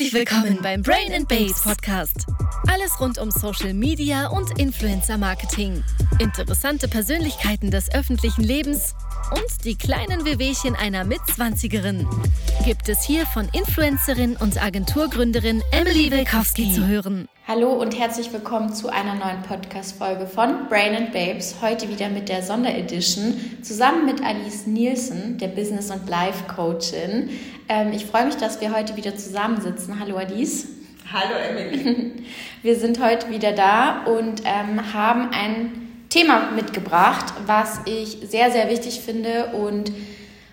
Herzlich willkommen beim Brain and Babes Podcast. Alles rund um Social Media und Influencer Marketing. Interessante Persönlichkeiten des öffentlichen Lebens und die kleinen Wehwehchen einer Mitzwanzigerin gibt es hier von Influencerin und Agenturgründerin Emily Wilkowski zu hören. Hallo und herzlich willkommen zu einer neuen Podcast-Folge von Brain and Babes. Heute wieder mit der Sonderedition zusammen mit Alice Nielsen, der Business- und Life-Coachin. Ähm, ich freue mich, dass wir heute wieder zusammensitzen. Hallo Alice. Hallo Emily. Wir sind heute wieder da und ähm, haben ein Thema mitgebracht, was ich sehr, sehr wichtig finde und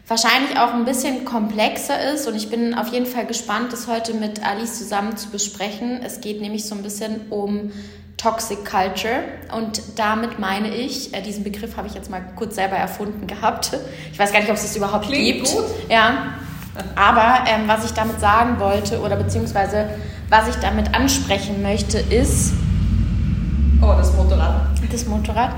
wahrscheinlich auch ein bisschen komplexer ist. Und ich bin auf jeden Fall gespannt, das heute mit Alice zusammen zu besprechen. Es geht nämlich so ein bisschen um Toxic Culture. Und damit meine ich, äh, diesen Begriff habe ich jetzt mal kurz selber erfunden gehabt. Ich weiß gar nicht, ob es das überhaupt Klingt gibt. Gut. Ja. Aber ähm, was ich damit sagen wollte oder beziehungsweise was ich damit ansprechen möchte, ist, Oh, das Motorrad. das Motorrad.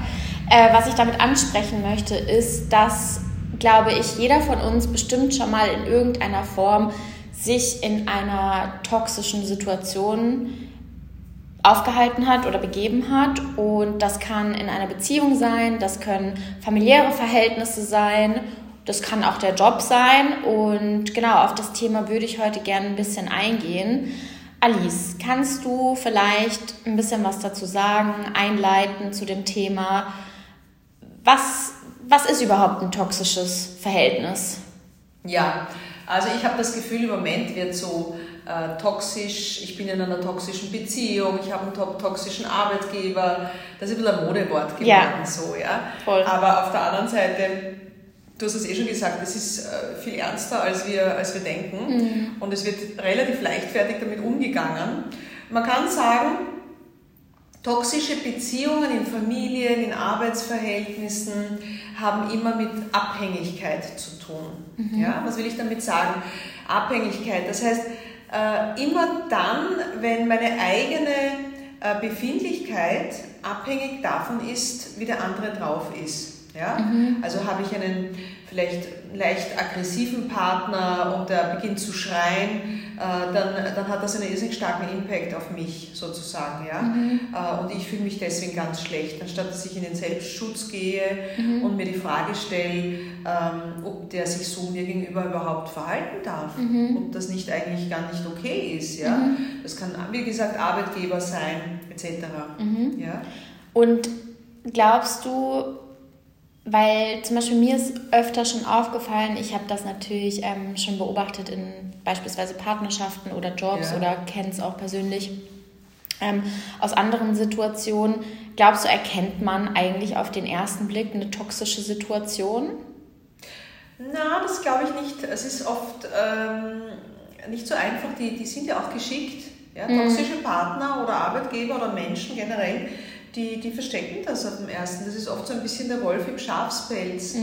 Äh, was ich damit ansprechen möchte, ist, dass, glaube ich, jeder von uns bestimmt schon mal in irgendeiner Form sich in einer toxischen Situation aufgehalten hat oder begeben hat. Und das kann in einer Beziehung sein, das können familiäre Verhältnisse sein, das kann auch der Job sein. Und genau auf das Thema würde ich heute gerne ein bisschen eingehen. Alice, kannst du vielleicht ein bisschen was dazu sagen, einleiten zu dem Thema? Was, was ist überhaupt ein toxisches Verhältnis? Ja, also ich habe das Gefühl, im Moment wird so äh, toxisch, ich bin in einer toxischen Beziehung, ich habe einen to toxischen Arbeitgeber, das ist ein bisschen ein Modewort geworden, Ja. so, ja. Voll. Aber auf der anderen Seite, du hast es eh schon gesagt, es ist äh, viel ernster, als wir, als wir denken und es wird relativ leichtfertig damit umgegangen. Man kann sagen, Toxische Beziehungen in Familien, in Arbeitsverhältnissen haben immer mit Abhängigkeit zu tun. Ja, was will ich damit sagen? Abhängigkeit. Das heißt, äh, immer dann, wenn meine eigene äh, Befindlichkeit abhängig davon ist, wie der andere drauf ist. Ja? Also habe ich einen vielleicht leicht aggressiven Partner und der beginnt zu schreien, äh, dann, dann hat das einen irrsinnig starken Impact auf mich sozusagen. Ja? Äh, und ich fühle mich deswegen ganz schlecht, anstatt dass ich in den Selbstschutz gehe und mir die Frage stelle, ähm, ob der sich so mir gegenüber überhaupt verhalten darf, ob das nicht eigentlich gar nicht okay ist. Ja? Das kann, wie gesagt, Arbeitgeber sein, etc. Ja? Und glaubst du, weil zum Beispiel mir ist öfter schon aufgefallen, ich habe das natürlich ähm, schon beobachtet in beispielsweise Partnerschaften oder Jobs Ja. oder kenne es auch persönlich ähm, aus anderen Situationen. Glaubst du, erkennt man eigentlich auf den ersten Blick eine toxische Situation? Na, das glaube ich nicht. Es ist oft ähm, nicht so einfach. Die, die sind ja auch geschickt. Ja? Toxische Partner oder Arbeitgeber oder Menschen generell, die, die verstecken das auf dem ersten. Das ist oft so ein bisschen der Wolf im Schafspelz.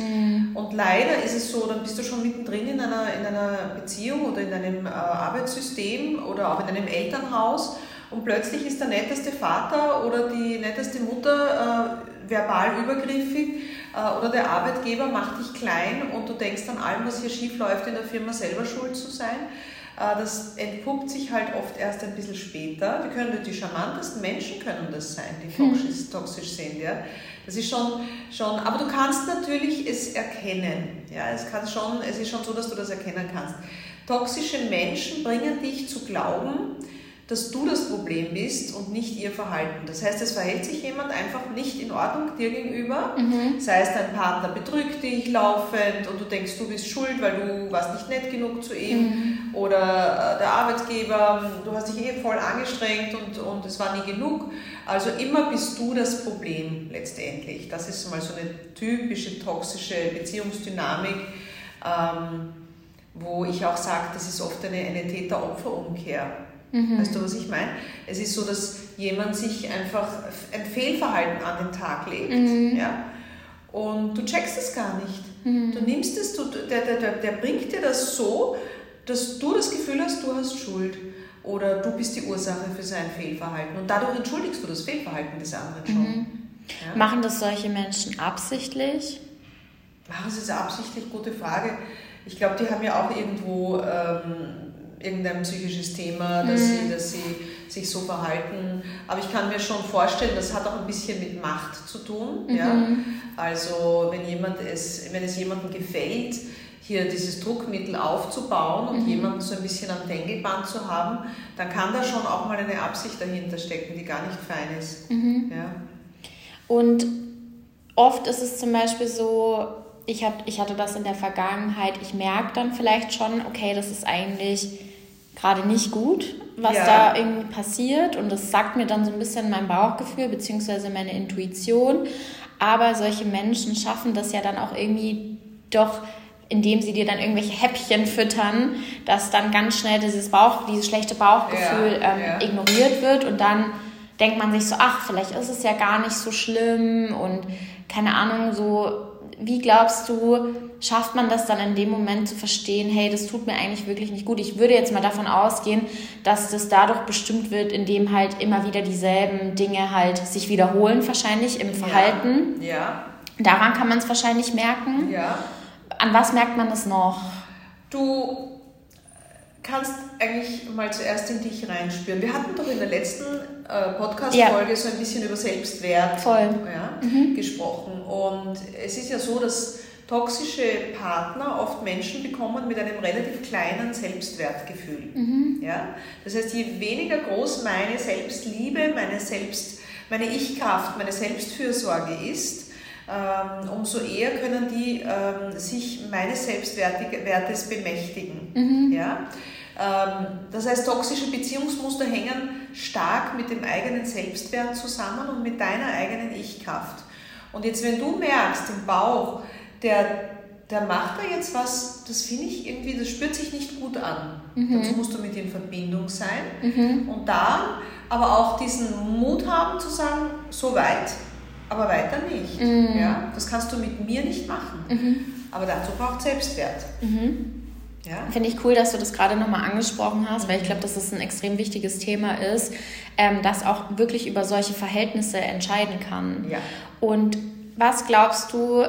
Und leider ist es so, dann bist du schon mittendrin in einer, in einer Beziehung oder in einem äh, Arbeitssystem oder auch in einem Elternhaus und plötzlich ist der netteste Vater oder die netteste Mutter äh, verbal übergriffig äh, oder der Arbeitgeber macht dich klein und du denkst an allem, was hier schief läuft, in der Firma selber schuld zu sein. Äh, Das entpuppt sich halt oft erst ein bisschen später. Die können die charmantesten Menschen können das sein, die toxisch, toxisch sind. Ja. Das ist schon, schon, aber du kannst natürlich es erkennen. Ja. Es, kann schon, es ist schon so, dass du das erkennen kannst. Toxische Menschen bringen dich zu glauben, dass du das Problem bist und nicht ihr Verhalten. Das heißt, es verhält sich jemand einfach nicht in Ordnung dir gegenüber. Sei es dein Partner betrügt dich laufend und du denkst, du bist schuld, weil du warst nicht nett genug zu ihm. Oder äh, der Arbeitgeber, du hast dich eh voll angestrengt und, und es war nie genug. Also immer bist du das Problem letztendlich. Das ist mal so eine typische toxische Beziehungsdynamik. Ähm, wo ich auch sage, das ist oft eine, eine Täter-Opfer-Umkehr. Weißt du, was ich meine? Es ist so, dass jemand sich einfach ein Fehlverhalten an den Tag legt. Ja? Und du checkst es gar nicht. Du nimmst es, du, der, der, der, der bringt dir das so, dass du das Gefühl hast, du hast Schuld. Oder du bist die Ursache für sein Fehlverhalten. Und dadurch entschuldigst du das Fehlverhalten des anderen schon. Ja? Machen das solche Menschen absichtlich? Machen sie es absichtlich? Gute Frage. Ich glaube, die haben ja auch irgendwo ähm, irgendein psychisches Thema, dass, mhm. sie, dass sie sich so verhalten. Aber ich kann mir schon vorstellen, das hat auch ein bisschen mit Macht zu tun. Mhm. Ja? Also wenn, jemand es, wenn es jemandem gefällt, hier dieses Druckmittel aufzubauen und mhm. jemanden so ein bisschen am Dengelband zu haben, dann kann da schon auch mal eine Absicht dahinter stecken, die gar nicht fein ist. Mhm. Ja. Und oft ist es zum Beispiel so, ich, hab, ich hatte das in der Vergangenheit, ich merke dann vielleicht schon, okay, das ist eigentlich gerade nicht gut, was ja. da irgendwie passiert. Und das sagt mir dann so ein bisschen mein Bauchgefühl bzw. meine Intuition. Aber solche Menschen schaffen das ja dann auch irgendwie doch, indem sie dir dann irgendwelche Häppchen füttern, dass dann ganz schnell dieses Bauch, dieses schlechte Bauchgefühl ja, ähm, ja. ignoriert wird und dann denkt man sich so, ach, vielleicht ist es ja gar nicht so schlimm und keine Ahnung, so wie glaubst du, schafft man das dann in dem Moment zu verstehen, hey, das tut mir eigentlich wirklich nicht gut? Ich würde jetzt mal davon ausgehen, dass das dadurch bestimmt wird, indem halt immer wieder dieselben Dinge halt sich wiederholen, wahrscheinlich im Verhalten. Ja. ja. Daran kann man es wahrscheinlich merken. Ja. An was merkt man das noch? Du kannst eigentlich mal zuerst in dich reinspüren. Wir hatten doch in der letzten äh, Podcast-Folge ja. so ein bisschen über Selbstwert ja, mhm. gesprochen. Und es ist ja so, dass toxische Partner oft Menschen bekommen mit einem relativ kleinen Selbstwertgefühl. Mhm. Ja? Das heißt, je weniger groß meine Selbstliebe, meine, Selbst, meine Ich-Kraft, meine Selbstfürsorge ist, umso eher können die ähm, sich meines Selbstwertes bemächtigen. Mhm. Ja? Ähm, das heißt, toxische Beziehungsmuster hängen stark mit dem eigenen Selbstwert zusammen und mit deiner eigenen Ich-Kraft. Und jetzt, wenn du merkst im Bauch, der, der macht da jetzt was, das finde ich irgendwie, das spürt sich nicht gut an. Mhm. Dazu musst du mit in Verbindung sein mhm. und dann aber auch diesen Mut haben zu sagen, so weit, aber weiter nicht. Mhm. Ja? Das kannst du mit mir nicht machen. Mhm. Aber dazu braucht Selbstwert. Mhm. Ja. Finde ich cool, dass du das gerade nochmal angesprochen hast, weil ich glaube, dass es ein extrem wichtiges Thema ist, ähm, das auch wirklich über solche Verhältnisse entscheiden kann. Ja. Und was glaubst du,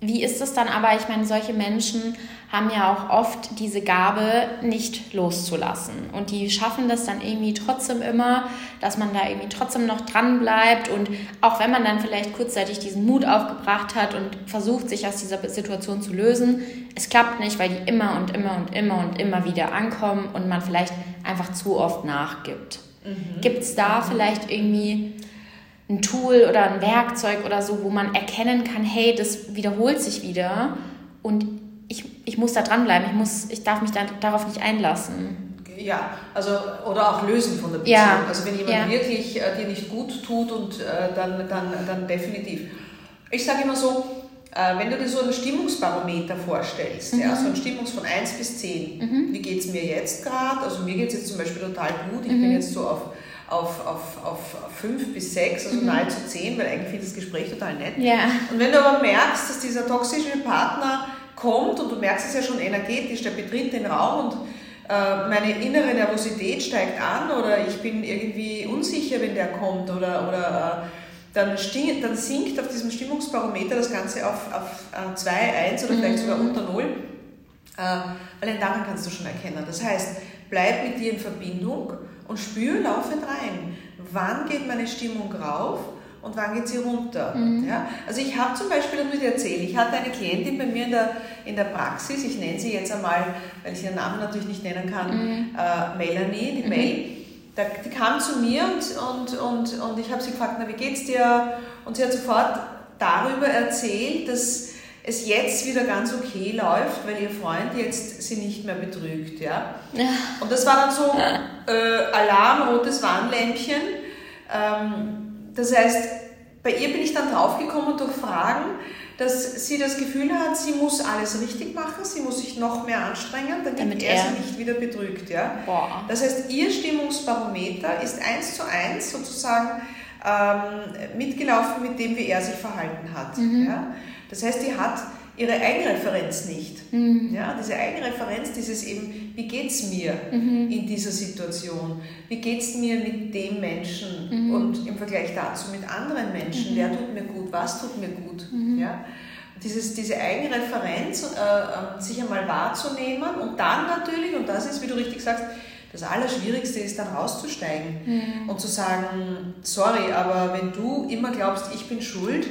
wie ist es dann aber? Ich meine, solche Menschen haben ja auch oft diese Gabe, nicht loszulassen. Und die schaffen das dann irgendwie trotzdem immer, dass man da irgendwie trotzdem noch dran bleibt. Und auch wenn man dann vielleicht kurzzeitig diesen Mut aufgebracht hat und versucht, sich aus dieser Situation zu lösen, es klappt nicht, weil die immer und immer und immer und immer wieder ankommen und man vielleicht einfach zu oft nachgibt. Mhm. Gibt es da vielleicht irgendwie ein Tool oder ein Werkzeug oder so, wo man erkennen kann, hey, das wiederholt sich wieder und ich, ich muss da dranbleiben, ich, muss, ich darf mich da, darauf nicht einlassen. Ja, also oder auch lösen von der Beziehung. Ja. Also wenn jemand ja. wirklich äh, dir nicht gut tut und äh, dann, dann, dann definitiv. Ich sage immer so, äh, wenn du dir so ein Stimmungsbarometer vorstellst, mhm. ja, so ein Stimmungs von 1 bis 10, mhm. wie geht es mir jetzt gerade? Also mir geht es jetzt zum Beispiel total gut, ich mhm. bin jetzt so auf auf, auf, auf fünf bis sechs, also mhm. nahezu zehn, weil eigentlich finde ich das Gespräch total nett. Ja. Und wenn du aber merkst, dass dieser toxische Partner kommt und du merkst es ja schon energetisch, der betritt den Raum und äh, meine innere Nervosität steigt an oder ich bin irgendwie unsicher, wenn der kommt oder, oder äh, dann, sting, dann sinkt auf diesem Stimmungsbarometer das Ganze auf, auf 2, äh, 1 oder vielleicht sogar mhm. unter 0. Äh, allein daran kannst du schon erkennen. Das heißt, bleib mit dir in Verbindung und spür laufend rein. Wann geht meine Stimmung rauf und wann geht sie runter? Mhm. Ja? Also ich habe zum Beispiel, das muss ich erzählen, ich hatte eine Klientin bei mir in der, in der Praxis, ich nenne sie jetzt einmal, weil ich ihren Namen natürlich nicht nennen kann, mhm. äh, Melanie, die mhm. Mel. Da, die kam zu mir und, und, und, und ich habe sie gefragt, na wie geht's dir? Und sie hat sofort darüber erzählt, dass es jetzt wieder ganz okay läuft, weil ihr Freund jetzt sie nicht mehr betrügt. Ja? Und das war dann so äh, Alarm, rotes Warnlämpchen. Ähm, das heißt, bei ihr bin ich dann draufgekommen durch Fragen, dass sie das Gefühl hat, sie muss alles richtig machen, sie muss sich noch mehr anstrengen, damit, damit er, sie nicht wieder betrügt. Ja? Boah. Das heißt, ihr Stimmungsbarometer ist eins zu eins sozusagen ähm, mitgelaufen mit dem, wie er sich verhalten hat. Mhm. Ja? Das heißt, die hat ihre Eigenreferenz nicht. Mhm. Ja, diese Eigenreferenz, dieses eben, wie geht es mir mhm. in dieser Situation? Wie geht es mir mit dem Menschen mhm. und im Vergleich dazu mit anderen Menschen? Mhm. Wer tut mir gut? Was tut mir gut? Mhm. Ja? dieses, diese Eigenreferenz, äh, ähm, sich einmal wahrzunehmen und dann natürlich, und das ist, wie du richtig sagst, das Allerschwierigste ist dann rauszusteigen mhm. und zu sagen, sorry, aber wenn du immer glaubst, ich bin schuld,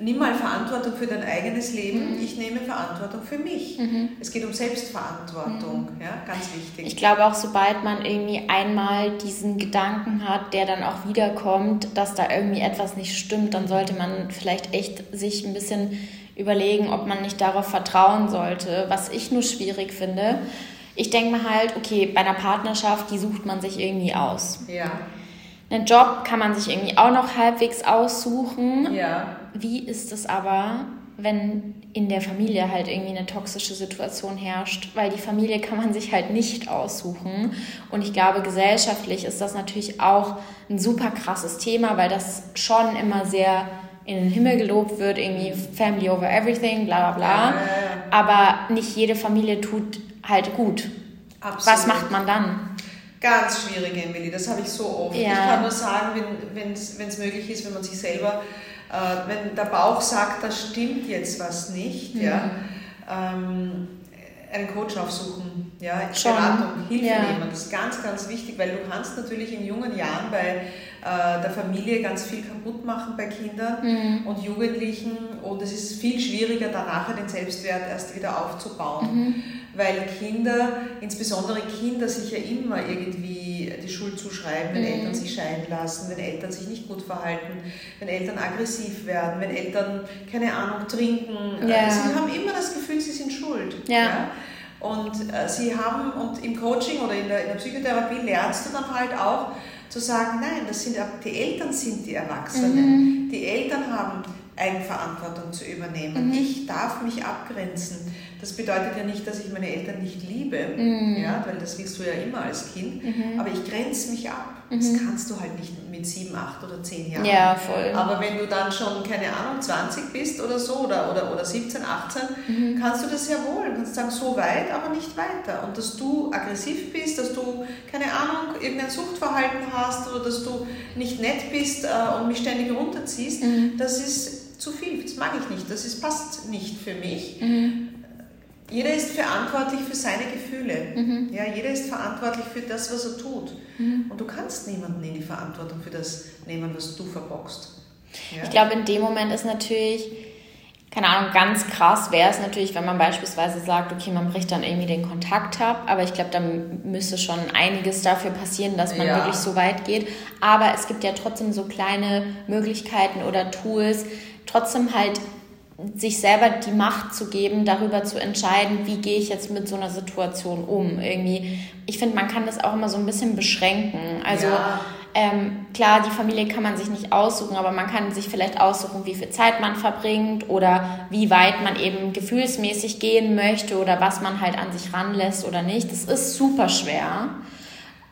nimm mal Verantwortung für dein eigenes Leben, mhm. ich nehme Verantwortung für mich. Mhm. Es geht um Selbstverantwortung, mhm. ja, ganz wichtig. Ich glaube auch, sobald man irgendwie einmal diesen Gedanken hat, der dann auch wiederkommt, dass da irgendwie etwas nicht stimmt, dann sollte man vielleicht echt sich ein bisschen überlegen, ob man nicht darauf vertrauen sollte, was ich nur schwierig finde ich denke mir halt, okay, bei einer Partnerschaft, die sucht man sich irgendwie aus. Ja. Einen Job kann man sich irgendwie auch noch halbwegs aussuchen. Ja. Wie ist es aber, wenn in der Familie halt irgendwie eine toxische Situation herrscht? Weil die Familie kann man sich halt nicht aussuchen. Und ich glaube, gesellschaftlich ist das natürlich auch ein super krasses Thema, weil das schon immer sehr in den Himmel gelobt wird, irgendwie Family over everything, bla bla bla. Aber nicht jede Familie tut halt gut. Absolut. Was macht man dann? Ganz schwierig, Emily, das habe ich so oft. Ja. Ich kann nur sagen, wenn es möglich ist, wenn man sich selber, äh, wenn der Bauch sagt, da stimmt jetzt was nicht, mhm. ja, ähm, einen Coach aufsuchen, ja, Beratung, Hilfe ja. nehmen. Das ist ganz, ganz wichtig, weil du kannst natürlich in jungen Jahren bei äh, der Familie ganz viel kaputt machen bei Kindern mhm. und Jugendlichen und es ist viel schwieriger, danach den Selbstwert erst wieder aufzubauen. Mhm weil Kinder, insbesondere Kinder, sich ja immer irgendwie die Schuld zuschreiben, wenn mhm. Eltern sich scheiden lassen, wenn Eltern sich nicht gut verhalten, wenn Eltern aggressiv werden, wenn Eltern, keine Ahnung, trinken. Ja. Sie haben immer das Gefühl, sie sind schuld. Ja. ja? Und äh, sie haben, und im Coaching oder in der, in der Psychotherapie lernst du dann halt auch zu sagen, nein, das sind, die Eltern sind die Erwachsenen. Mhm. Die Eltern haben Eigenverantwortung zu übernehmen. Mhm. Ich darf mich abgrenzen. Das bedeutet ja nicht, dass ich meine Eltern nicht liebe, mhm. ja, weil das willst du ja immer als Kind, mhm. aber ich grenze mich ab. Das mhm. kannst du halt nicht mit sieben, acht oder zehn Jahren. Ja, voll. Aber wenn du dann schon, keine Ahnung, 20 bist oder so oder, oder, oder 17, 18, mhm. kannst du das ja wohl. Du kannst sagen, so weit, aber nicht weiter. Und dass du aggressiv bist, dass du, keine Ahnung, irgendein Suchtverhalten hast oder dass du nicht nett bist äh, und mich ständig runterziehst, mhm. das ist zu viel. Das mag ich nicht. Das ist, passt nicht für mich. Mhm. Jeder ist verantwortlich für seine Gefühle. Mhm. Ja, jeder ist verantwortlich für das, was er tut. Mhm. Und du kannst niemanden in die Verantwortung für das nehmen, was du verbockst. Ja? Ich glaube, in dem Moment ist natürlich, keine Ahnung, ganz krass wäre es natürlich, wenn man beispielsweise sagt, okay, man bricht dann irgendwie den Kontakt ab, aber ich glaube, da müsste schon einiges dafür passieren, dass man ja. wirklich so weit geht. Aber es gibt ja trotzdem so kleine Möglichkeiten oder Tools, trotzdem halt sich selber die Macht zu geben, darüber zu entscheiden, wie gehe ich jetzt mit so einer Situation um. Irgendwie, ich finde, man kann das auch immer so ein bisschen beschränken. Also ja. ähm, klar, die Familie kann man sich nicht aussuchen, aber man kann sich vielleicht aussuchen, wie viel Zeit man verbringt oder wie weit man eben gefühlsmäßig gehen möchte oder was man halt an sich ranlässt oder nicht. Das ist super schwer.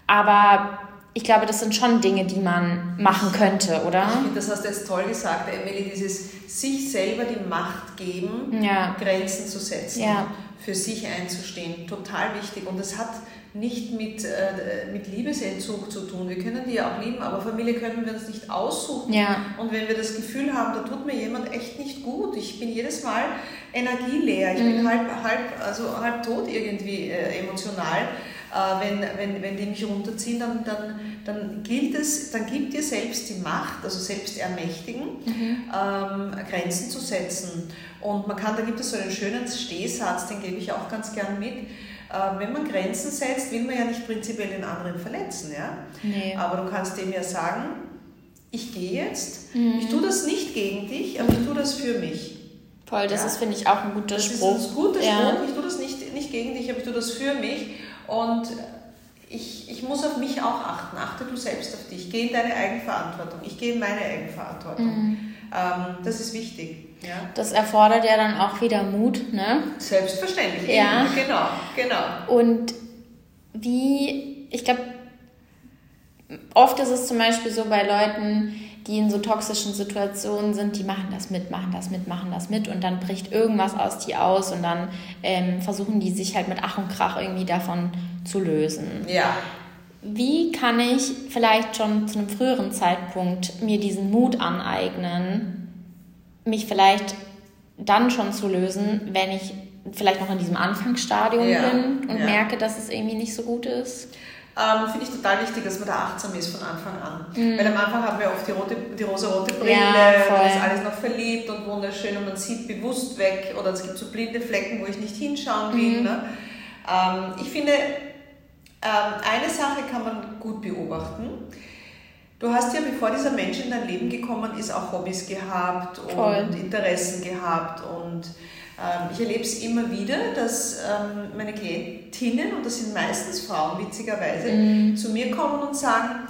Aber ich glaube, das sind schon Dinge, die man machen könnte, oder? Das hast du jetzt toll gesagt, Emily, dieses sich selber die Macht geben, ja. Grenzen zu setzen, ja. für sich einzustehen, total wichtig. Und das hat nicht mit, äh, mit Liebesentzug zu tun. Wir können die ja auch lieben, aber Familie können wir uns nicht aussuchen. Ja. Und wenn wir das Gefühl haben, da tut mir jemand echt nicht gut, ich bin jedes Mal energieleer, ich mhm. bin halb, halb, also halb tot irgendwie äh, emotional, wenn, wenn, wenn die mich runterziehen, dann, dann, dann gilt es, dann gibt dir selbst die Macht, also selbst ermächtigen, mhm. ähm, Grenzen zu setzen. Und man kann, da gibt es so einen schönen Stehsatz, den gebe ich auch ganz gern mit. Äh, wenn man Grenzen setzt, will man ja nicht prinzipiell den anderen verletzen, ja? Nee. Aber du kannst dem ja sagen, ich gehe jetzt, mhm. ich tue das nicht gegen dich, aber ich tue das für mich. Voll, das ja? ist, finde ich, auch ein guter das Spruch. Das ist ein guter ja. Spruch, ich tue das nicht, nicht gegen dich, aber ich tue das für mich. Und ich, ich muss auf mich auch achten. Achte du selbst auf dich. Geh in deine Eigenverantwortung. Ich gehe in meine Eigenverantwortung. Mhm. Ähm, das ist wichtig. Ja? Das erfordert ja dann auch wieder Mut, ne? Selbstverständlich. Ja. Eben. Genau, genau. Und wie, ich glaube, oft ist es zum Beispiel so bei Leuten, die in so toxischen Situationen sind, die machen das mit, machen das mit, machen das mit und dann bricht irgendwas aus die aus und dann ähm, versuchen die sich halt mit Ach und Krach irgendwie davon zu lösen. Ja. Wie kann ich vielleicht schon zu einem früheren Zeitpunkt mir diesen Mut aneignen, mich vielleicht dann schon zu lösen, wenn ich vielleicht noch in diesem Anfangsstadium ja. bin und ja. merke, dass es irgendwie nicht so gut ist? Ähm, Finde ich total wichtig, dass man da achtsam ist von Anfang an. Mhm. Weil am Anfang haben wir oft die, rote, die rosa-rote Brille, ja, dann ist alles noch verliebt und wunderschön und man sieht bewusst weg oder es gibt so blinde Flecken, wo ich nicht hinschauen will. Mhm. Ne? Ähm, ich finde, ähm, eine Sache kann man gut beobachten. Du hast ja, bevor dieser Mensch in dein Leben gekommen ist, auch Hobbys gehabt Voll. und Interessen gehabt und ich erlebe es immer wieder, dass ähm, meine Klientinnen, und das sind meistens Frauen witzigerweise, mhm. zu mir kommen und sagen,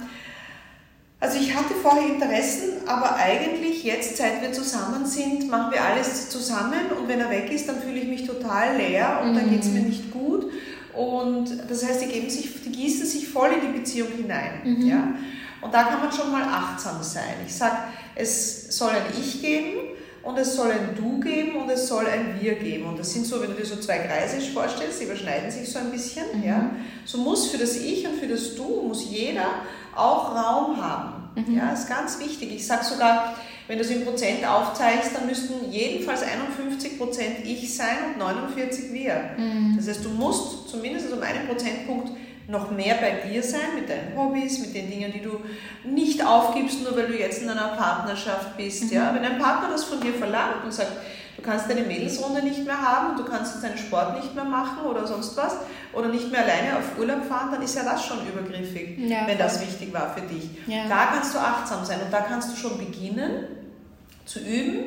also ich hatte vorher Interessen, aber eigentlich jetzt, seit wir zusammen sind, machen wir alles zusammen und wenn er weg ist, dann fühle ich mich total leer und mhm. dann geht es mir nicht gut. Und das heißt, die, geben sich, die gießen sich voll in die Beziehung hinein. Mhm. Ja? Und da kann man schon mal achtsam sein. Ich sage, es soll ein Ich geben und es soll ein Du geben und es soll ein Wir geben. Und das sind so, wenn du dir so zwei Kreise vorstellst, die überschneiden sich so ein bisschen. Mhm. Ja? So muss für das Ich und für das Du, muss jeder auch Raum haben. Mhm. Ja, das ist ganz wichtig. Ich sage sogar, wenn du es in Prozent aufzeigst, dann müssten jedenfalls 51 Prozent Ich sein und 49 Wir. Mhm. Das heißt, du musst zumindest um einen Prozentpunkt noch mehr bei dir sein, mit deinen Hobbys, mit den Dingen, die du nicht aufgibst, nur weil du jetzt in einer Partnerschaft bist. Mhm. Ja? Wenn ein Partner das von dir verlangt und sagt, du kannst deine Mädelsrunde nicht mehr haben, du kannst deinen Sport nicht mehr machen oder sonst was oder nicht mehr alleine auf Urlaub fahren, dann ist ja das schon übergriffig, ja, wenn das wichtig war für dich. Ja. Da kannst du achtsam sein und da kannst du schon beginnen zu üben,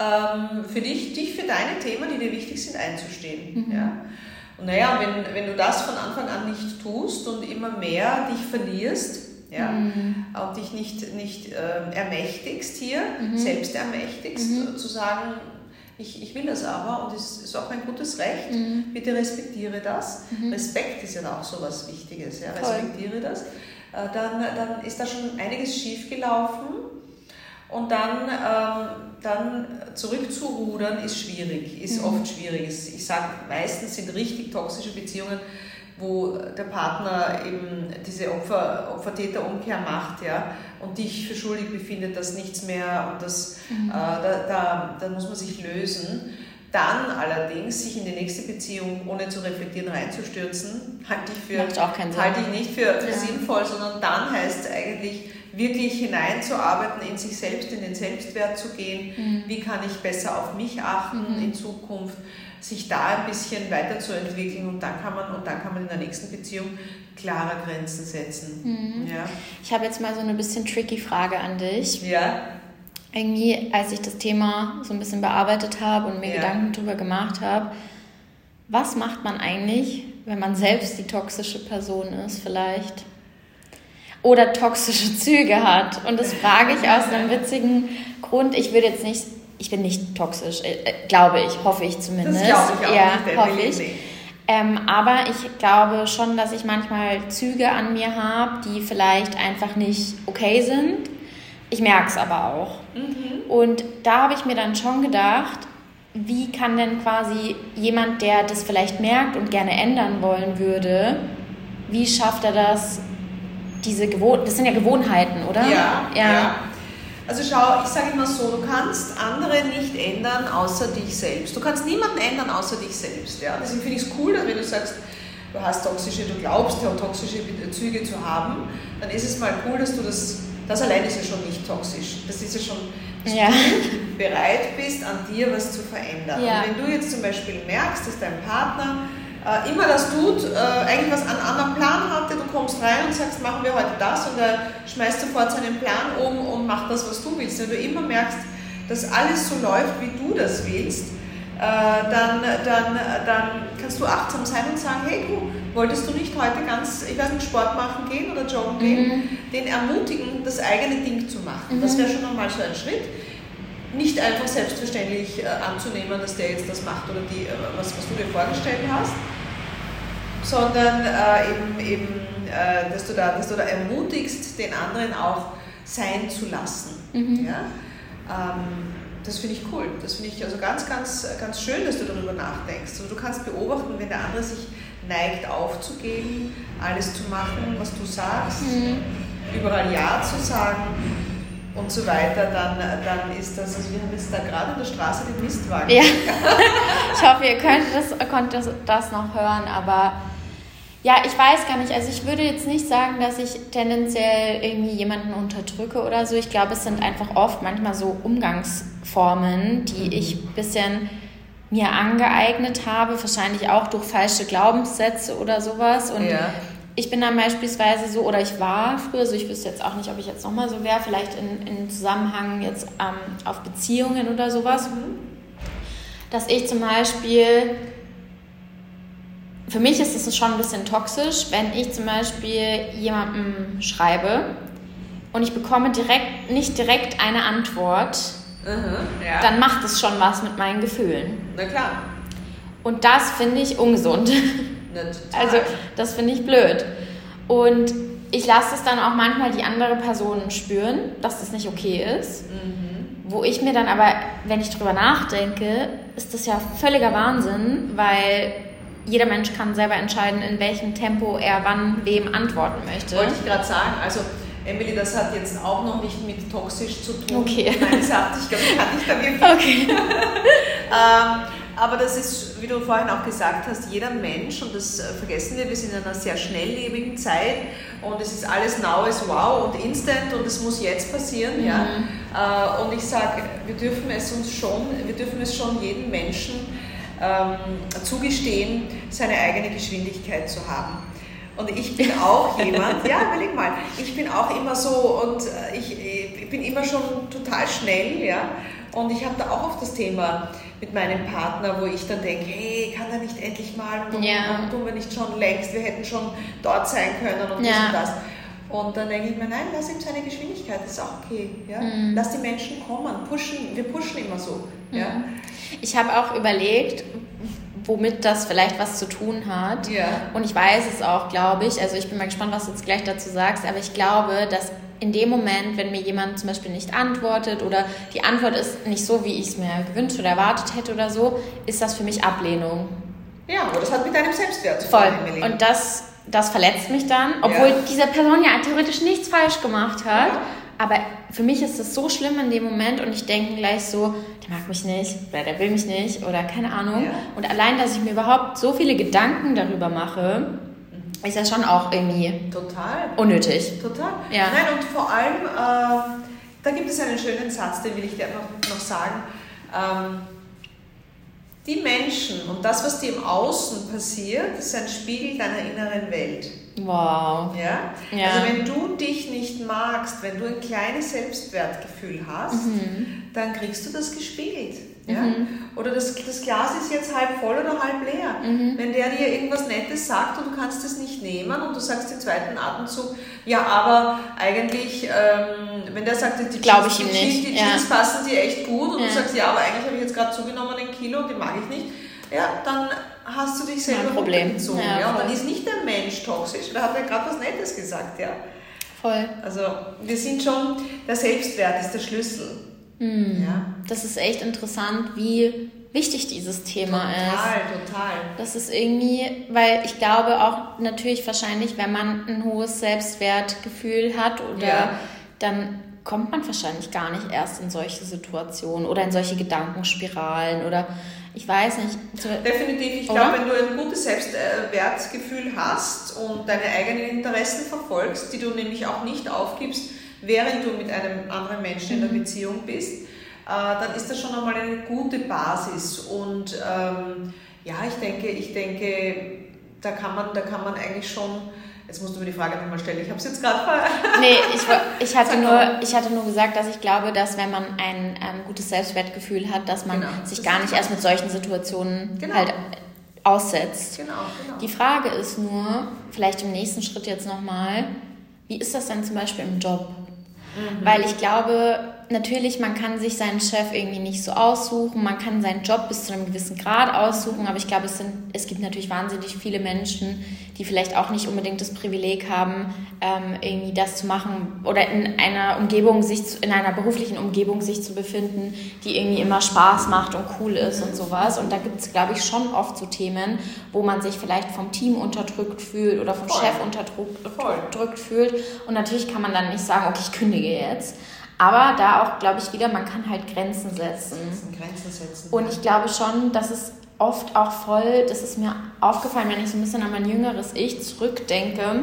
ähm, für dich, dich für deine Themen, die dir wichtig sind, einzustehen. Mhm. Ja? Und naja, wenn, wenn du das von Anfang an nicht tust und immer mehr dich verlierst, ja, mhm. und dich nicht, nicht äh, ermächtigst hier, mhm. selbst ermächtigst, mhm. zu sagen, ich, ich will das aber und es ist auch mein gutes Recht, mhm. bitte respektiere das. Mhm. Respekt ist ja auch so was Wichtiges, ja, respektiere das. Äh, dann, dann ist da schon einiges schief gelaufen und dann, ähm, dann zurückzurudern ist schwierig, ist mhm. oft schwierig. Ich sage, meistens sind richtig toxische Beziehungen, wo der Partner eben diese Opfer, Opfer-Täter-Umkehr macht ja, und dich für schuldig befindet, dass nichts mehr und das, mhm. äh, da, da, da muss man sich lösen. Dann allerdings sich in die nächste Beziehung ohne zu reflektieren reinzustürzen, halte ich, für, halte ich nicht für, für ja. sinnvoll, sondern dann heißt es eigentlich, wirklich hineinzuarbeiten, in sich selbst, in den Selbstwert zu gehen. Mhm. Wie kann ich besser auf mich achten mhm. in Zukunft? sich da ein bisschen weiterzuentwickeln und dann kann man und dann kann man in der nächsten Beziehung klare Grenzen setzen. Mhm. Ja. Ich habe jetzt mal so eine bisschen tricky Frage an dich. Ja. Irgendwie, als ich das Thema so ein bisschen bearbeitet habe und mir ja. Gedanken darüber gemacht habe, was macht man eigentlich, wenn man selbst die toxische Person ist, vielleicht? Oder toxische Züge hat. Und das frage ich aus einem witzigen Grund. Ich würde jetzt nicht, ich bin nicht toxisch, äh, glaube ich, hoffe ich zumindest. Das glaube ich auch ja, nicht, hoffe ich. Ähm, aber ich glaube schon, dass ich manchmal Züge an mir habe, die vielleicht einfach nicht okay sind. Ich merke es aber auch. Mhm. Und da habe ich mir dann schon gedacht, wie kann denn quasi jemand, der das vielleicht merkt und gerne ändern wollen würde, wie schafft er das, diese Gewohn das sind ja Gewohnheiten, oder? Ja, ja. ja. Also schau, ich sage immer so, du kannst andere nicht ändern außer dich selbst. Du kannst niemanden ändern außer dich selbst. Ja? Deswegen finde ich es cool, wenn du sagst, du hast toxische, du glaubst ja toxische Züge zu haben, dann ist es mal cool, dass du das, das allein ist ja schon nicht toxisch. Das ist ja schon, dass ja. du bereit bist, an dir was zu verändern. Ja. Und wenn du jetzt zum Beispiel merkst, dass dein Partner äh, immer das tut, äh, eigentlich was an anderen Plan hatte, du kommst rein und sagst, machen wir heute das und er schmeißt sofort seinen Plan um und macht das, was du willst. Wenn du immer merkst, dass alles so läuft, wie du das willst, äh, dann, dann, dann kannst du achtsam sein und sagen, hey du, wolltest du nicht heute ganz, ich weiß nicht, Sport machen gehen oder joggen gehen, mhm. den ermutigen, das eigene Ding zu machen. Mhm. Das wäre schon einmal so ein Schritt nicht einfach selbstverständlich äh, anzunehmen, dass der jetzt das macht oder die, äh, was, was du dir vorgestellt hast, sondern äh, eben, eben äh, dass, du da, dass du da ermutigst, den anderen auch sein zu lassen. Mhm. Ja? Ähm, das finde ich cool. Das finde ich also ganz, ganz, ganz schön, dass du darüber nachdenkst. Also du kannst beobachten, wenn der andere sich neigt aufzugeben, alles zu machen, was du sagst, mhm. überall Ja zu sagen, und so weiter, dann, dann ist das, also wir haben jetzt da gerade in der Straße den Mistwagen. Ja, ich hoffe, ihr könnt das, könnt das, das noch hören, aber ja, ich weiß gar nicht. Also ich würde jetzt nicht sagen, dass ich tendenziell irgendwie jemanden unterdrücke oder so. Ich glaube, es sind einfach oft manchmal so Umgangsformen, die mhm. ich ein bisschen mir angeeignet habe, wahrscheinlich auch durch falsche Glaubenssätze oder sowas. Und ja. ich bin dann beispielsweise so, oder ich war früher so, ich wüsste jetzt auch nicht, ob ich jetzt nochmal so wäre, vielleicht in, in Zusammenhang jetzt ähm, auf Beziehungen oder sowas, mhm. dass ich zum Beispiel für mich ist es schon ein bisschen toxisch, wenn ich zum Beispiel jemandem schreibe und ich bekomme direkt, nicht direkt eine Antwort, mhm, ja. dann macht es schon was mit meinen Gefühlen. Na klar. Und das finde ich ungesund. also das finde ich blöd. Und ich lasse es dann auch manchmal die andere Person spüren, dass das nicht okay ist. Mhm. Wo ich mir dann aber, wenn ich drüber nachdenke, ist das ja völliger Wahnsinn, weil jeder Mensch kann selber entscheiden, in welchem Tempo er wann wem antworten möchte. Wollte ich gerade sagen, also Emily, das hat jetzt auch noch nicht mit toxisch zu tun. Okay. Nein, das hat, ich glaube, kann ich da. Okay. ähm, aber das ist, wie du vorhin auch gesagt hast, jeder Mensch, und das äh, vergessen wir, wir sind in einer sehr schnelllebigen Zeit und es ist alles now is wow und instant und es muss jetzt passieren. Mhm. Ja? Äh, und ich sage, wir dürfen es uns schon, wir dürfen es schon jedem Menschen ähm, zugestehen, seine eigene Geschwindigkeit zu haben. Und ich bin auch jemand, ja, überleg mal, ich bin auch immer so und äh, ich, ich bin immer schon total schnell, ja. Und ich habe da auch oft das Thema mit meinem Partner, wo ich dann denke, hey, kann er nicht endlich mal und ja. tun wir nicht schon längst, wir hätten schon dort sein können und ja. das und das. Und dann denke ich mir, nein, lass ihm seine Geschwindigkeit, das ist auch okay. Ja? Mhm. Lass die Menschen kommen, pushen, wir pushen immer so. Mhm. Ja? Ich habe auch überlegt, womit das vielleicht was zu tun hat. Ja. Und ich weiß es auch, glaube ich. Also ich bin mal gespannt, was du jetzt gleich dazu sagst. Aber ich glaube, dass in dem Moment, wenn mir jemand zum Beispiel nicht antwortet oder die Antwort ist nicht so, wie ich es mir gewünscht oder erwartet hätte oder so, ist das für mich Ablehnung. Ja, aber das hat mit deinem Selbstwert zu tun. Voll. Und das, das verletzt mich dann, obwohl ja. diese Person ja theoretisch nichts falsch gemacht hat. Ja. Aber für mich ist das so schlimm in dem Moment und ich denke gleich so, der mag mich nicht oder der will mich nicht oder keine Ahnung. Ja. Und allein, dass ich mir überhaupt so viele Gedanken darüber mache, ist ja schon auch irgendwie Total. unnötig. Total. Ja. Nein, und vor allem, äh, da gibt es einen schönen Satz, den will ich dir noch, noch sagen. Ähm, die Menschen und das, was dir im Außen passiert, ist ein Spiegel deiner inneren Welt. Wow. Ja? ja? Also wenn du dich nicht magst, wenn du ein kleines Selbstwertgefühl hast, mhm. dann kriegst du das gespiegelt. Ja? Mhm. Oder das, das Glas ist jetzt halb voll oder halb leer. Mhm. Wenn der dir irgendwas Nettes sagt und du kannst es nicht nehmen und du sagst im zweiten Atemzug, ja, aber eigentlich, ähm, wenn der sagt, die, Jeans, ich ihm die, nicht. die Jeans ja. passen dir echt gut und ja. du sagst, ja, aber eigentlich habe ich jetzt gerade zugenommen ein Kilo und die mag ich nicht, ja, dann hast du dich selber Problem. So, ja, ja, und dann ist nicht der Mensch toxisch, da hat er gerade was Nettes gesagt, ja. Voll. Also wir sind schon, der Selbstwert ist der Schlüssel. Mhm. Ja. Das ist echt interessant, wie wichtig dieses Thema total, ist. Total, total. Das ist irgendwie, weil ich glaube auch natürlich wahrscheinlich, wenn man ein hohes Selbstwertgefühl hat oder ja. dann kommt man wahrscheinlich gar nicht erst in solche Situationen oder in solche Gedankenspiralen oder ich weiß nicht. Definitiv. Ich glaube, wenn du ein gutes Selbstwertgefühl hast und deine eigenen Interessen verfolgst, die du nämlich auch nicht aufgibst, während du mit einem anderen Menschen in der mhm. Beziehung bist, äh, dann ist das schon einmal eine gute Basis. Und ähm, ja, ich denke, ich denke, da kann man, da kann man eigentlich schon Jetzt musst du mir die Frage nochmal stellen. Ich habe es jetzt gerade. Nee, ich, ich, hatte nur, ich hatte nur gesagt, dass ich glaube, dass wenn man ein ähm, gutes Selbstwertgefühl hat, dass man genau, sich gar nicht erst mit solchen Situationen genau. halt aussetzt. Genau, genau. Die Frage ist nur, vielleicht im nächsten Schritt jetzt nochmal, wie ist das denn zum Beispiel im Job? Mhm. Weil ich glaube, natürlich, man kann sich seinen Chef irgendwie nicht so aussuchen, man kann seinen Job bis zu einem gewissen Grad aussuchen, aber ich glaube, es, sind, es gibt natürlich wahnsinnig viele Menschen, die vielleicht auch nicht unbedingt das Privileg haben, ähm, irgendwie das zu machen oder in einer Umgebung sich, zu, in einer beruflichen Umgebung sich zu befinden, die irgendwie immer Spaß macht und cool ist und sowas. Und da gibt es, glaube ich, schon oft so Themen, wo man sich vielleicht vom Team unterdrückt fühlt oder vom Voll. Chef unterdrückt fühlt. Und natürlich kann man dann nicht sagen, okay, ich kündige jetzt. Aber da auch, glaube ich, wieder, man kann halt Grenzen setzen. Grenzen setzen. Und ich glaube schon, dass es oft auch voll, das ist mir aufgefallen, wenn ich so ein bisschen an mein jüngeres Ich zurückdenke.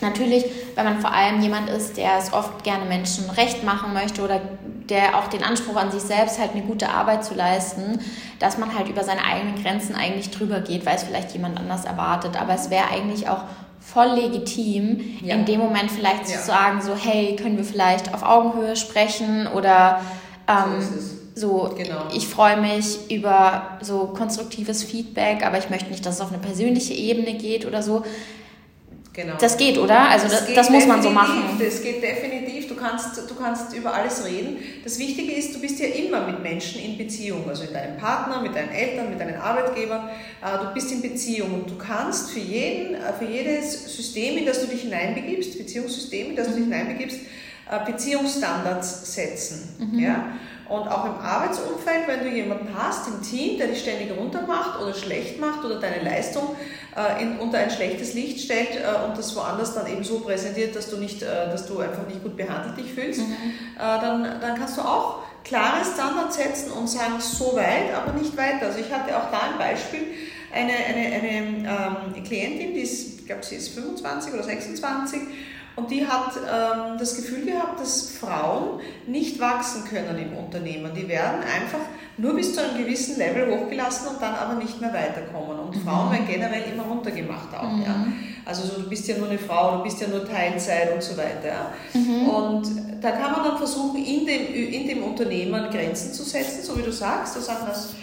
Natürlich, wenn man vor allem jemand ist, der es oft gerne Menschen recht machen möchte oder der auch den Anspruch an sich selbst hat, eine gute Arbeit zu leisten, dass man halt über seine eigenen Grenzen eigentlich drüber geht, weil es vielleicht jemand anders erwartet. Aber es wäre eigentlich auch voll legitim, ja. in dem Moment vielleicht ja. zu sagen, so, hey, können wir vielleicht auf Augenhöhe sprechen oder ähm, so, so genau. ich freue mich über so konstruktives Feedback, aber ich möchte nicht, dass es auf eine persönliche Ebene geht oder so. Genau. Das geht, oder? Also das, das, das muss man so machen. Das geht definitiv. Du kannst, du kannst über alles reden. Das Wichtige ist, du bist ja immer mit Menschen in Beziehung, also mit deinem Partner, mit deinen Eltern, mit deinen Arbeitgebern. Äh, du bist in Beziehung und du kannst für, jeden, äh, für jedes System, in das du dich hineinbegibst, Beziehungssystem, in das du dich mhm. hineinbegibst, äh, Beziehungsstandards setzen. Mhm. Ja? Und auch im Arbeitsumfeld, wenn du jemanden hast im Team, der dich ständig runtermacht oder schlecht macht oder deine Leistung äh, in, unter ein schlechtes Licht stellt äh, und das woanders dann eben so präsentiert, dass du, nicht, äh, dass du einfach nicht gut behandelt dich fühlst, mhm. Äh, dann, dann kannst du auch klare Standards setzen und sagen, so weit, aber nicht weiter. Also ich hatte auch da ein Beispiel, eine, eine, eine ähm, Klientin, die ist, ich glaube, sie ist 25 oder 26 und die hat ähm, das Gefühl gehabt, dass Frauen nicht wachsen können im Unternehmen. Die werden einfach nur bis zu einem gewissen Level hochgelassen und dann aber nicht mehr weiterkommen. Und mhm. Frauen werden generell immer runtergemacht auch. Mhm. Ja. Also so, du bist ja nur eine Frau, du bist ja nur Teilzeit und so weiter. Ja. Mhm. Und da kann man dann versuchen, in dem, in dem Unternehmen Grenzen zu setzen, so wie du sagst, sagen, dass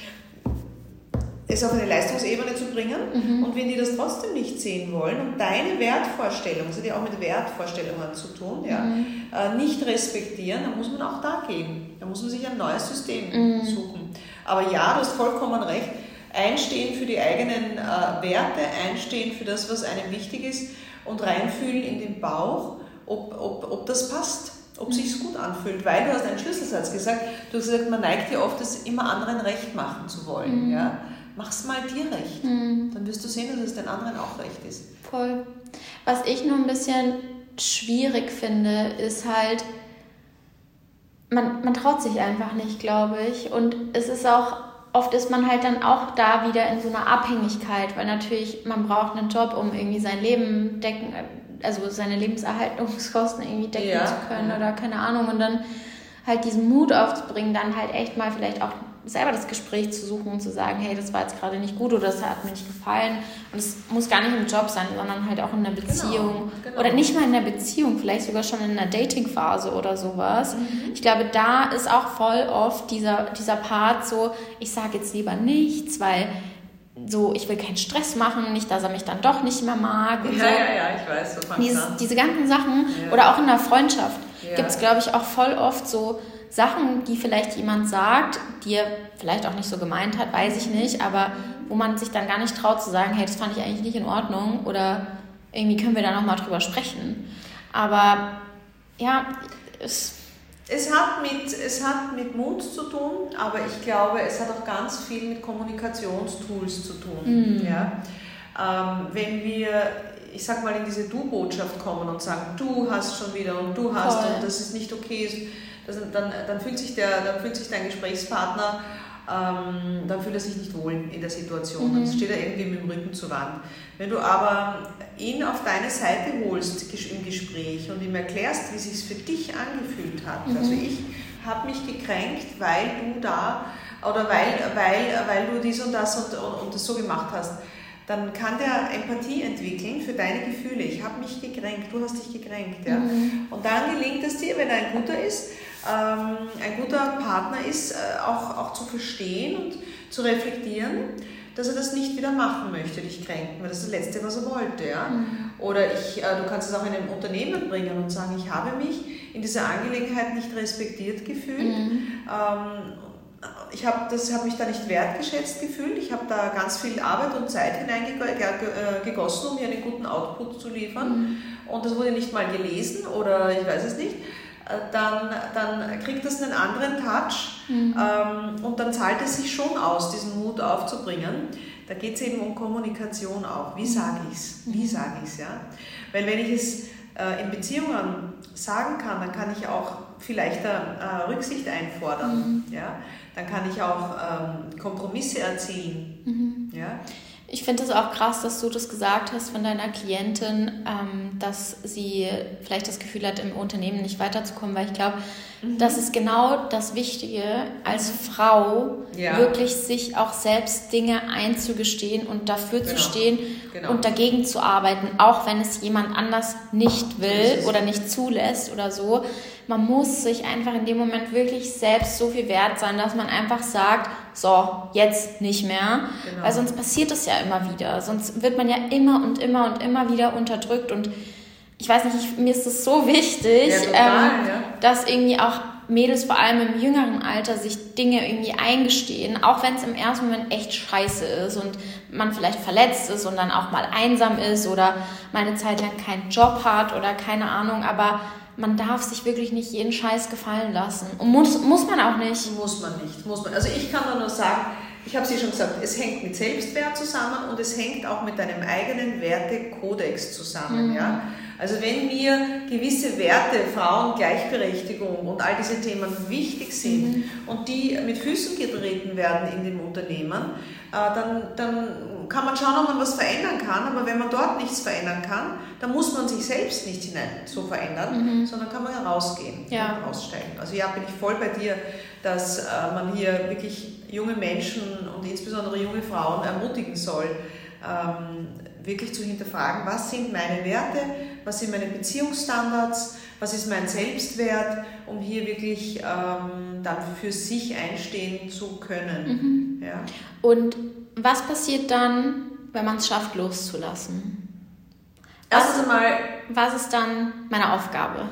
es auf eine Leistungsebene zu bringen. Mhm. Und wenn die das trotzdem nicht sehen wollen und deine Wertvorstellungen, das hat ja auch mit Wertvorstellungen zu tun, ja, mhm. äh, nicht respektieren, dann muss man auch da gehen. Da muss man sich ein neues System mhm. suchen. Aber ja, du hast vollkommen recht. Einstehen für die eigenen äh, Werte, einstehen für das, was einem wichtig ist und reinfühlen in den Bauch, ob, ob, ob das passt ob es sich gut anfühlt, weil du hast einen Schlüsselsatz gesagt, du hast gesagt, man neigt ja oft, es immer anderen recht machen zu wollen. Mhm. Ja? Mach's mal dir recht. Mhm. Dann wirst du sehen, dass es den anderen auch recht ist. Voll. Was ich nur ein bisschen schwierig finde, ist halt, man, man traut sich einfach nicht, glaube ich. Und es ist auch, oft ist man halt dann auch da wieder in so einer Abhängigkeit, weil natürlich man braucht einen Job, um irgendwie sein Leben decken, also seine Lebenserhaltungskosten irgendwie decken ja. zu können oder keine Ahnung. Und dann halt diesen Mut aufzubringen, dann halt echt mal vielleicht auch selber das Gespräch zu suchen und zu sagen, hey, das war jetzt gerade nicht gut oder das hat mir nicht gefallen. Und es muss gar nicht im Job sein, sondern halt auch in der genau, Beziehung. Genau, genau. Oder nicht mal in der Beziehung, vielleicht sogar schon in der Datingphase oder sowas. Mhm. Ich glaube, da ist auch voll oft dieser, dieser Part so, ich sage jetzt lieber nichts, weil so, ich will keinen Stress machen, nicht, dass er mich dann doch nicht mehr mag. Und ja, so. ja, ja, ich weiß. So Dieses, diese ganzen Sachen ja. oder auch in der Freundschaft ja. gibt es, glaube ich, auch voll oft so Sachen, die vielleicht jemand sagt, die er vielleicht auch nicht so gemeint hat, weiß ich nicht, aber wo man sich dann gar nicht traut zu sagen, hey, das fand ich eigentlich nicht in Ordnung oder irgendwie können wir da nochmal drüber sprechen. Aber ja, es. Es hat, mit, es hat mit Mut zu tun, aber ich glaube, es hat auch ganz viel mit Kommunikationstools zu tun. Mm. Ja? Ähm, wenn wir, ich sag mal, in diese Du-Botschaft kommen und sagen, du hast schon wieder und du hast Voll. und das ist nicht okay, das, dann, dann, fühlt sich der, dann fühlt sich dein Gesprächspartner, ähm, dann fühlt er sich nicht wohl in der Situation. Mhm. Dann steht er irgendwie mit dem Rücken zur Wand. Wenn du aber ihn auf deine Seite holst im Gespräch und ihm erklärst, wie es sich für dich angefühlt hat, mhm. also ich habe mich gekränkt, weil du da oder weil, weil, weil du dies und das und, und, und das so gemacht hast, dann kann der Empathie entwickeln für deine Gefühle. Ich habe mich gekränkt, du hast dich gekränkt. Ja? Mhm. Und dann gelingt es dir, wenn er ein guter ist, ähm, ein guter Partner ist, äh, auch, auch zu verstehen und zu reflektieren, dass er das nicht wieder machen möchte, dich kränken, weil das ist das Letzte, was er wollte. Ja? Mhm. Oder ich, äh, du kannst es auch in ein Unternehmen bringen und sagen, ich habe mich in dieser Angelegenheit nicht respektiert gefühlt. Mhm. Ähm, ich habe hab mich da nicht wertgeschätzt gefühlt. Ich habe da ganz viel Arbeit und Zeit hineingegossen, um mir einen guten Output zu liefern. Mhm. Und das wurde nicht mal gelesen oder ich weiß es nicht. Äh, dann, dann kriegt das einen anderen Touch mhm. ähm, und dann zahlt es sich schon aus, diesen Mut aufzubringen. Da geht es eben um Kommunikation auch. Wie sage ich es? Wie sage ich es? Ja? Weil wenn ich es äh, in Beziehungen sagen kann, dann kann ich auch vielleicht äh, Rücksicht einfordern. Mhm. Ja? Dann kann ich auch ähm, Kompromisse erzielen. Mhm. Ja? Ich finde es auch krass, dass du das gesagt hast von deiner Klientin, ähm, dass sie vielleicht das Gefühl hat, im Unternehmen nicht weiterzukommen, weil ich glaube, mhm. das ist genau das Wichtige, als Frau ja. wirklich sich auch selbst Dinge einzugestehen und dafür genau. zu stehen genau. und dagegen zu arbeiten, auch wenn es jemand anders nicht will oder nicht zulässt oder so man muss sich einfach in dem Moment wirklich selbst so viel wert sein, dass man einfach sagt, so, jetzt nicht mehr. Genau. Weil sonst passiert es ja immer wieder. Sonst wird man ja immer und immer und immer wieder unterdrückt. Und ich weiß nicht, ich, mir ist es so wichtig, ja, total, ähm, ja. dass irgendwie auch Mädels vor allem im jüngeren Alter sich Dinge irgendwie eingestehen, auch wenn es im ersten Moment echt scheiße ist und man vielleicht verletzt ist und dann auch mal einsam ist oder mal eine Zeit lang keinen Job hat oder keine Ahnung, aber man darf sich wirklich nicht jeden Scheiß gefallen lassen. Und muss, muss man auch nicht. Muss man nicht. Muss man. Also ich kann nur sagen, ich habe es ja schon gesagt, es hängt mit Selbstwert zusammen und es hängt auch mit deinem eigenen Wertekodex zusammen. Mhm. Ja? Also wenn mir gewisse Werte, Frauen, Gleichberechtigung und all diese Themen wichtig sind mhm. und die mit Füßen getreten werden in dem Unternehmen, äh, dann, dann kann man schauen, ob man was verändern kann. Aber wenn man dort nichts verändern kann, dann muss man sich selbst nicht hinein so verändern, mhm. sondern kann man herausgehen ja. und aussteigen. Also ja, bin ich voll bei dir, dass äh, man hier wirklich junge Menschen und insbesondere junge Frauen ermutigen soll, ähm, wirklich zu hinterfragen, was sind meine Werte, was sind meine Beziehungsstandards, was ist mein Selbstwert, um hier wirklich ähm, dann für sich einstehen zu können. Mhm. Ja. Und was passiert dann, wenn man es schafft, loszulassen? Erstens einmal, was ist dann meine Aufgabe?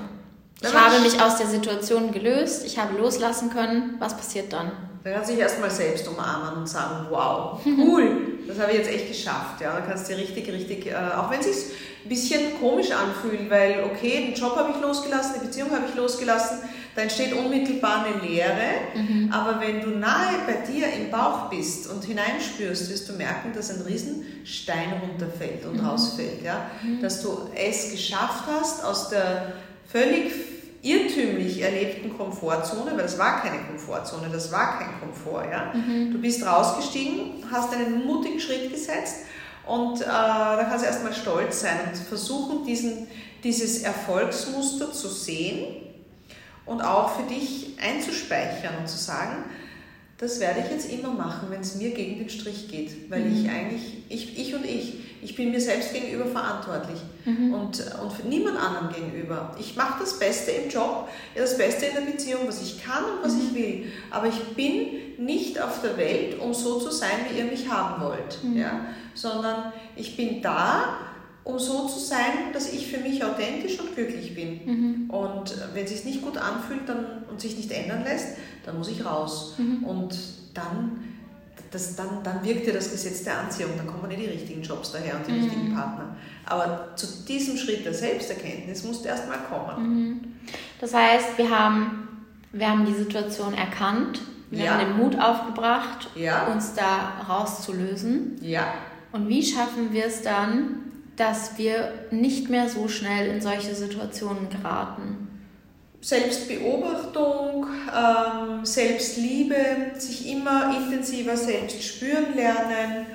Ich habe mich aus der Situation gelöst, ich habe loslassen können. Was passiert dann? Dann kannst du dich erstmal selbst umarmen und sagen, wow, cool, das habe ich jetzt echt geschafft. Ja, da kannst du richtig, richtig, äh, auch wenn es sich ein bisschen komisch anfühlt, weil okay, den Job habe ich losgelassen, die Beziehung habe ich losgelassen, da entsteht unmittelbar eine Leere. Mhm. Aber wenn du nahe bei dir im Bauch bist und hineinspürst, wirst du merken, dass ein Riesenstein runterfällt und mhm. rausfällt. Ja? Mhm. Dass du es geschafft hast, aus der völlig irrtümlich erlebten Komfortzone, weil das war keine Komfortzone, das war kein Komfort. Ja? Mhm. Du bist rausgestiegen, hast einen mutigen Schritt gesetzt und äh, da kannst du erstmal stolz sein und versuchen, diesen, dieses Erfolgsmuster zu sehen und auch für dich einzuspeichern und zu sagen, das werde ich jetzt immer machen, wenn es mir gegen den Strich geht, weil mhm. ich eigentlich, ich, ich und ich, ich bin mir selbst gegenüber verantwortlich mhm. und, und niemand anderem gegenüber. Ich mache das Beste im Job, das Beste in der Beziehung, was ich kann und was mhm. ich will, aber ich bin nicht auf der Welt, um so zu sein, wie ihr mich haben wollt, mhm. ja? sondern ich bin da, um so zu sein, dass ich für mich authentisch und glücklich bin. Mhm. Und wenn es sich nicht gut anfühlt dann, und sich nicht ändern lässt, dann muss ich raus. Mhm. Und dann, das, dann, dann wirkt ja das Gesetz der Anziehung, dann kommen ja die richtigen Jobs daher und die mhm. richtigen Partner. Aber zu diesem Schritt der Selbsterkenntnis musst du erst mal kommen. Mhm. Das heißt, wir haben, wir haben die Situation erkannt, wir ja. haben den Mut aufgebracht, ja. uns da rauszulösen. Ja. Und wie schaffen wir es dann, dass wir nicht mehr so schnell in solche Situationen geraten. Selbstbeobachtung, ähm, Selbstliebe, sich immer intensiver selbst spüren lernen,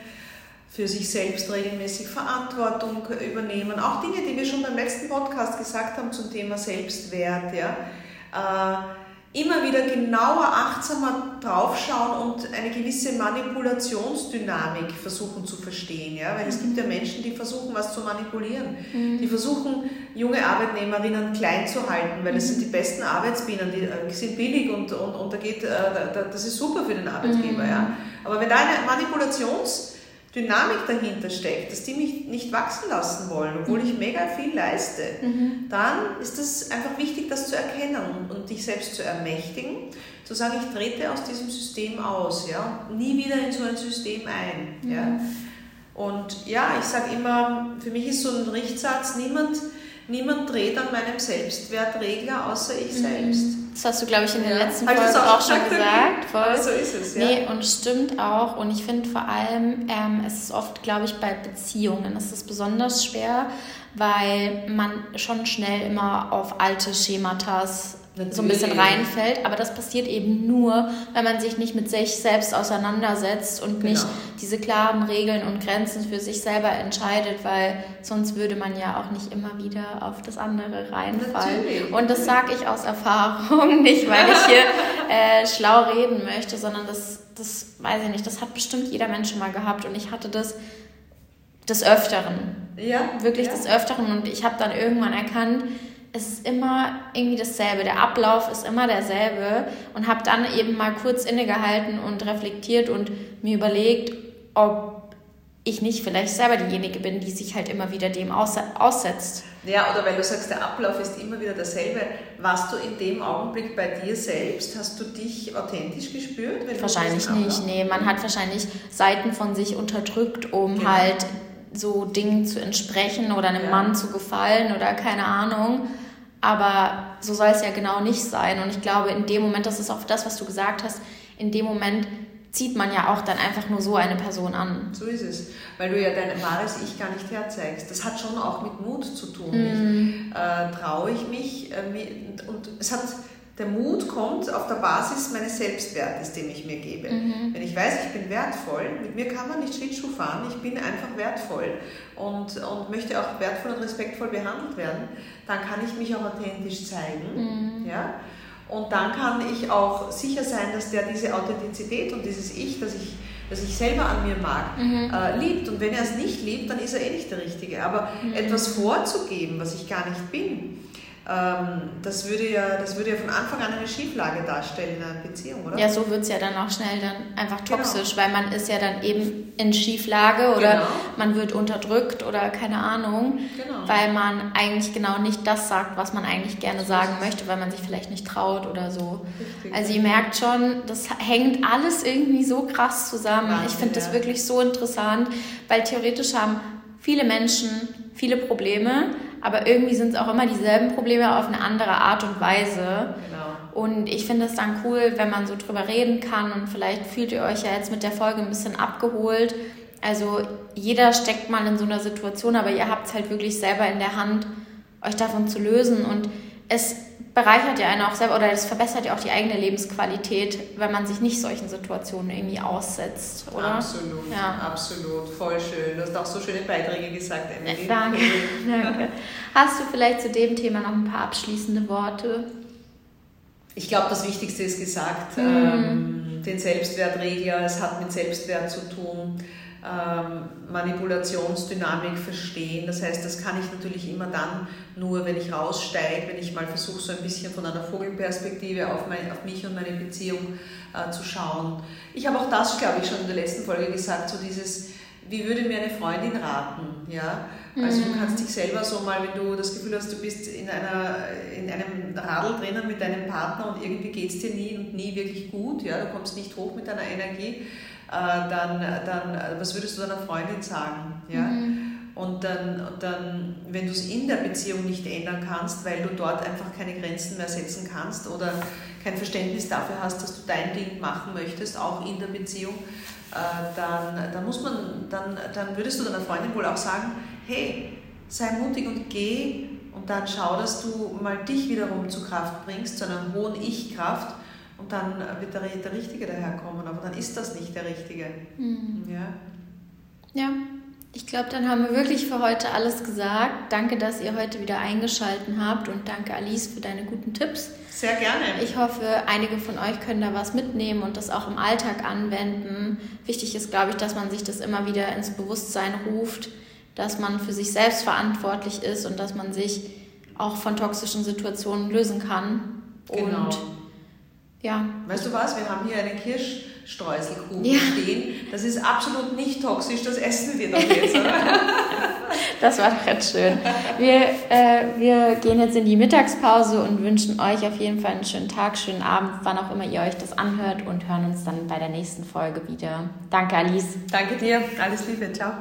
für sich selbst regelmäßig Verantwortung übernehmen. Auch Dinge, die wir schon beim letzten Podcast gesagt haben zum Thema Selbstwert. Ja. Äh, immer wieder genauer, achtsamer draufschauen und eine gewisse Manipulationsdynamik versuchen zu verstehen. Ja? Weil es gibt ja Menschen, die versuchen, was zu manipulieren. Mhm. Die versuchen, junge Arbeitnehmerinnen klein zu halten, weil das sind die besten Arbeitsbienen, die äh, sind billig und, und, und da geht, äh, das ist super für den Arbeitgeber. Mhm. Ja? Aber wenn da eine Manipulations- Dynamik dahinter steckt, dass die mich nicht wachsen lassen wollen, obwohl ich mega viel leiste, mhm. dann ist es einfach wichtig, das zu erkennen und, dich selbst zu ermächtigen, zu sagen, ich trete aus diesem System aus, ja, und nie wieder in so ein System ein. Mhm. Ja. Und ja, ich sage immer, für mich ist so ein Richtsatz, niemand, niemand dreht an meinem Selbstwertregler außer ich mhm. selbst. Das hast du, glaube ich, in der letzten Folge auch, auch, schon gesagt. Voll. So ist es, ja. Nee, und stimmt auch. Und ich finde vor allem, ähm, es ist oft, glaube ich, bei Beziehungen ist es besonders schwer, weil man schon schnell immer auf alte Schematas. So ein bisschen reinfällt. Aber das passiert eben nur, wenn man sich nicht mit sich selbst auseinandersetzt und genau. nicht diese klaren Regeln und Grenzen für sich selber entscheidet, weil sonst würde man ja auch nicht immer wieder auf das andere reinfallen. Natürlich. Und das sage ich aus Erfahrung, nicht weil ich hier äh, schlau reden möchte, sondern das, das weiß ich nicht, das hat bestimmt jeder Mensch schon mal gehabt und ich hatte das des Öfteren. Ja. Wirklich ja. des Öfteren und ich habe dann irgendwann erkannt, es ist immer irgendwie dasselbe. Der Ablauf ist immer derselbe und habe dann eben mal kurz innegehalten und reflektiert und mir überlegt, ob ich nicht vielleicht selber diejenige bin, die sich halt immer wieder dem aussetzt. Ja, oder weil du sagst, der Ablauf ist immer wieder derselbe. Warst du in dem Augenblick bei dir selbst? Hast du dich authentisch gespürt? wahrscheinlich nicht. Nee, man hat wahrscheinlich Seiten von sich unterdrückt, um genau. halt so Dingen zu entsprechen oder einem ja. Mann zu gefallen oder keine Ahnung. Aber so soll es ja genau nicht sein. Und ich glaube, in dem Moment, das ist auch das, was du gesagt hast, in dem Moment zieht man ja auch dann einfach nur so eine Person an. So ist es, weil du ja dein wahres Ich gar nicht herzeigst. Das hat schon auch mit Mut zu tun. Mm. Äh, Traue ich mich äh, und es hat der Mut kommt auf der Basis meines Selbstwertes, den ich mir gebe. Mhm. Wenn ich weiß, ich bin wertvoll, mit mir kann man nicht Schlittschuh fahren, ich bin einfach wertvoll und, und möchte auch wertvoll und respektvoll behandelt werden, dann kann ich mich auch authentisch zeigen. Mhm. Ja? Und dann kann ich auch sicher sein, dass der diese Authentizität und dieses Ich, das ich, das ich selber an mir mag, mhm. äh, liebt. Und wenn er es nicht liebt, dann ist er eh nicht der Richtige. Aber mhm. etwas vorzugeben, was ich gar nicht bin, das, würde ja, das würde ja von Anfang an eine Schieflage darstellen in einer Beziehung, oder? Ja, so wird es ja dann auch schnell dann einfach genau. toxisch, genau. weil man ist ja dann eben in Schieflage oder genau. man wird unterdrückt oder keine Ahnung, genau. weil man eigentlich genau nicht das sagt, was man eigentlich gerne sagen möchte, weil man sich vielleicht nicht traut oder so. Richtig. Also ihr merkt schon, das hängt alles irgendwie so krass zusammen. Wahnsinn, ich finde das wirklich so interessant, weil theoretisch haben viele Menschen viele Probleme, aber irgendwie sind es auch immer dieselben Probleme auf eine andere Art und Weise. Genau. Und ich finde es dann cool, wenn man so drüber reden kann und vielleicht fühlt ihr euch ja jetzt mit der Folge ein bisschen abgeholt. Also jeder steckt mal in so einer Situation, aber ihr habt es halt wirklich selber in der Hand, euch davon zu lösen. Und es bereichert ja einen auch selber oder es verbessert ja auch die eigene Lebensqualität, wenn man sich nicht solchen Situationen irgendwie aussetzt, oder? Absolut, ja. absolut, voll schön. Du hast auch so schöne Beiträge gesagt, Emily. Danke, danke. Hast du vielleicht zu dem Thema noch ein paar abschließende Worte? Ich glaube, das Wichtigste ist gesagt. Mhm. Ähm, den Selbstwertregler, es hat mit Selbstwert zu tun ähm, Manipulationsdynamik verstehen. Das heißt, das kann ich natürlich immer dann nur, wenn ich raussteige, wenn ich mal versuche, so ein bisschen von einer Vogelperspektive auf, mein, auf mich und meine Beziehung äh, zu schauen. Ich habe auch das, glaube ich, schon in der letzten Folge gesagt, so dieses, wie würde mir eine Freundin raten? Ja? Also du mhm. kannst dich selber so mal, wenn du das Gefühl hast, du bist in, einer, in einem Radl drinnen mit deinem Partner und irgendwie geht es dir nie und nie wirklich gut, ja? du kommst nicht hoch mit deiner Energie, dann, dann was würdest du deiner Freundin sagen? Ja? Mhm. Und dann, und dann, wenn du es in der Beziehung nicht ändern kannst, weil du dort einfach keine Grenzen mehr setzen kannst oder kein Verständnis dafür hast, dass du dein Ding machen möchtest, auch in der Beziehung, äh, dann, dann, muss man, dann, dann würdest du deiner Freundin wohl auch sagen, hey, sei mutig und geh und dann schau, dass du mal dich wiederum zur Kraft bringst, zu einer hohen Ich-Kraft und dann wird der, der Richtige daherkommen, aber dann ist das nicht der Richtige. Mhm. Ja. Ja, ich glaube, dann haben wir wirklich für heute alles gesagt. Danke, dass ihr heute wieder eingeschaltet habt und danke, Alice, für deine guten Tipps. Sehr gerne. Ich hoffe, einige von euch können da was mitnehmen und das auch im Alltag anwenden. Wichtig ist, glaube ich, dass man sich das immer wieder ins Bewusstsein ruft, dass man für sich selbst verantwortlich ist und dass man sich auch von toxischen Situationen lösen kann. Genau. Und ja. Weißt du was? Wir haben hier einen Kirschstreuselkuchen ja. stehen. Das ist absolut nicht toxisch, das essen wir doch jetzt, oder? das war doch jetzt schön. Wir, äh, wir gehen jetzt in die Mittagspause und wünschen euch auf jeden Fall einen schönen Tag, schönen Abend, wann auch immer ihr euch das anhört und hören uns dann bei der nächsten Folge wieder. Danke, Alice. Danke dir. Alles Liebe. Ciao.